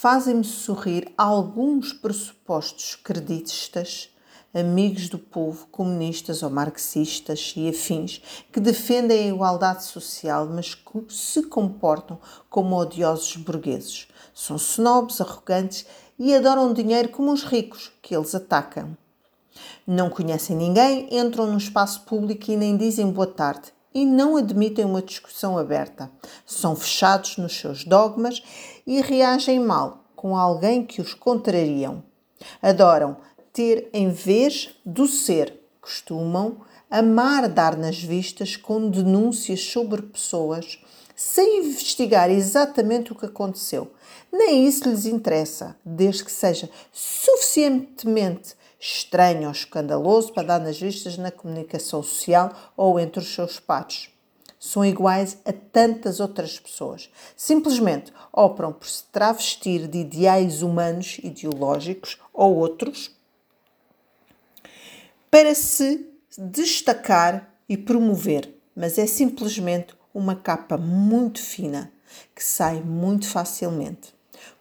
fazem-me sorrir alguns pressupostos creditistas, amigos do povo, comunistas ou marxistas e afins, que defendem a igualdade social, mas que se comportam como odiosos burgueses. São snobs, arrogantes e adoram dinheiro como os ricos, que eles atacam. Não conhecem ninguém, entram no espaço público e nem dizem boa tarde e não admitem uma discussão aberta. São fechados nos seus dogmas e reagem mal com alguém que os contrariam. Adoram ter em vez do ser. Costumam amar dar nas vistas com denúncias sobre pessoas sem investigar exatamente o que aconteceu. Nem isso lhes interessa, desde que seja suficientemente estranho ou escandaloso para dar nas vistas na comunicação social ou entre os seus pares. São iguais a tantas outras pessoas. Simplesmente operam por se travestir de ideais humanos, ideológicos ou outros, para se destacar e promover, mas é simplesmente uma capa muito fina que sai muito facilmente.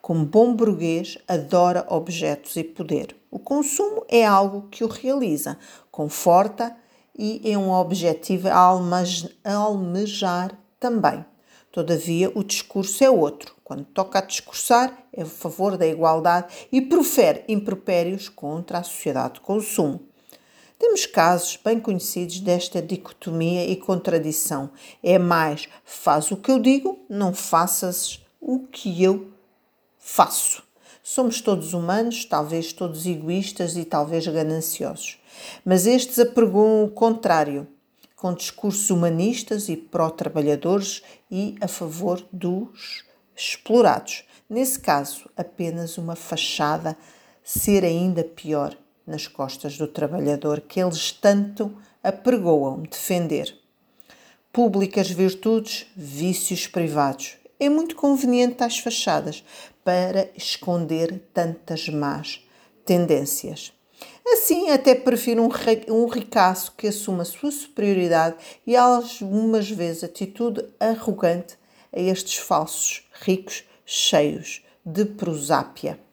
Como bom burguês, adora objetos e poder. O consumo é algo que o realiza, conforta e é um objetivo a almejar também. Todavia, o discurso é outro. Quando toca a discursar, é a favor da igualdade e profere impropérios contra a sociedade de consumo. Temos casos bem conhecidos desta dicotomia e contradição. É mais, faz o que eu digo, não faças o que eu faço. Somos todos humanos, talvez todos egoístas e talvez gananciosos. Mas estes apregoam o contrário, com discursos humanistas e pró-trabalhadores e a favor dos explorados. Nesse caso, apenas uma fachada ser ainda pior nas costas do trabalhador que eles tanto apregoam defender. Públicas virtudes, vícios privados é muito conveniente às fachadas para esconder tantas más tendências. Assim, até prefiro um, um ricaço que assuma sua superioridade e algumas vezes atitude arrogante a estes falsos ricos cheios de prosápia.